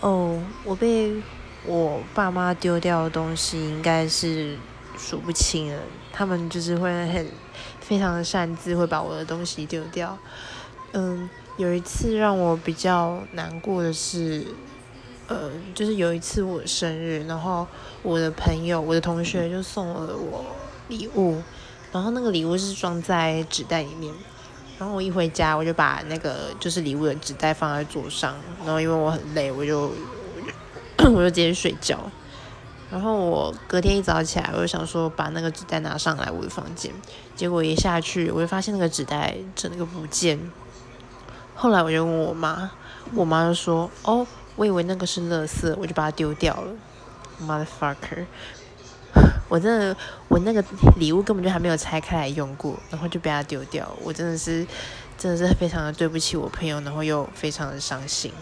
哦，我被我爸妈丢掉的东西应该是数不清了。他们就是会很非常的擅自会把我的东西丢掉。嗯，有一次让我比较难过的是，呃，就是有一次我生日，然后我的朋友、我的同学就送了我礼物，然后那个礼物是装在纸袋里面。然后我一回家，我就把那个就是礼物的纸袋放在桌上。然后因为我很累，我就 我就直接睡觉。然后我隔天一早起来，我就想说把那个纸袋拿上来我的房间。结果一下去，我就发现那个纸袋整个不见。后来我就问我妈，我妈就说：“哦，我以为那个是垃圾，我就把它丢掉了。” Motherfucker！我真的，我那个礼物根本就还没有拆开来用过，然后就被他丢掉，我真的是，真的是非常的对不起我朋友，然后又非常的伤心。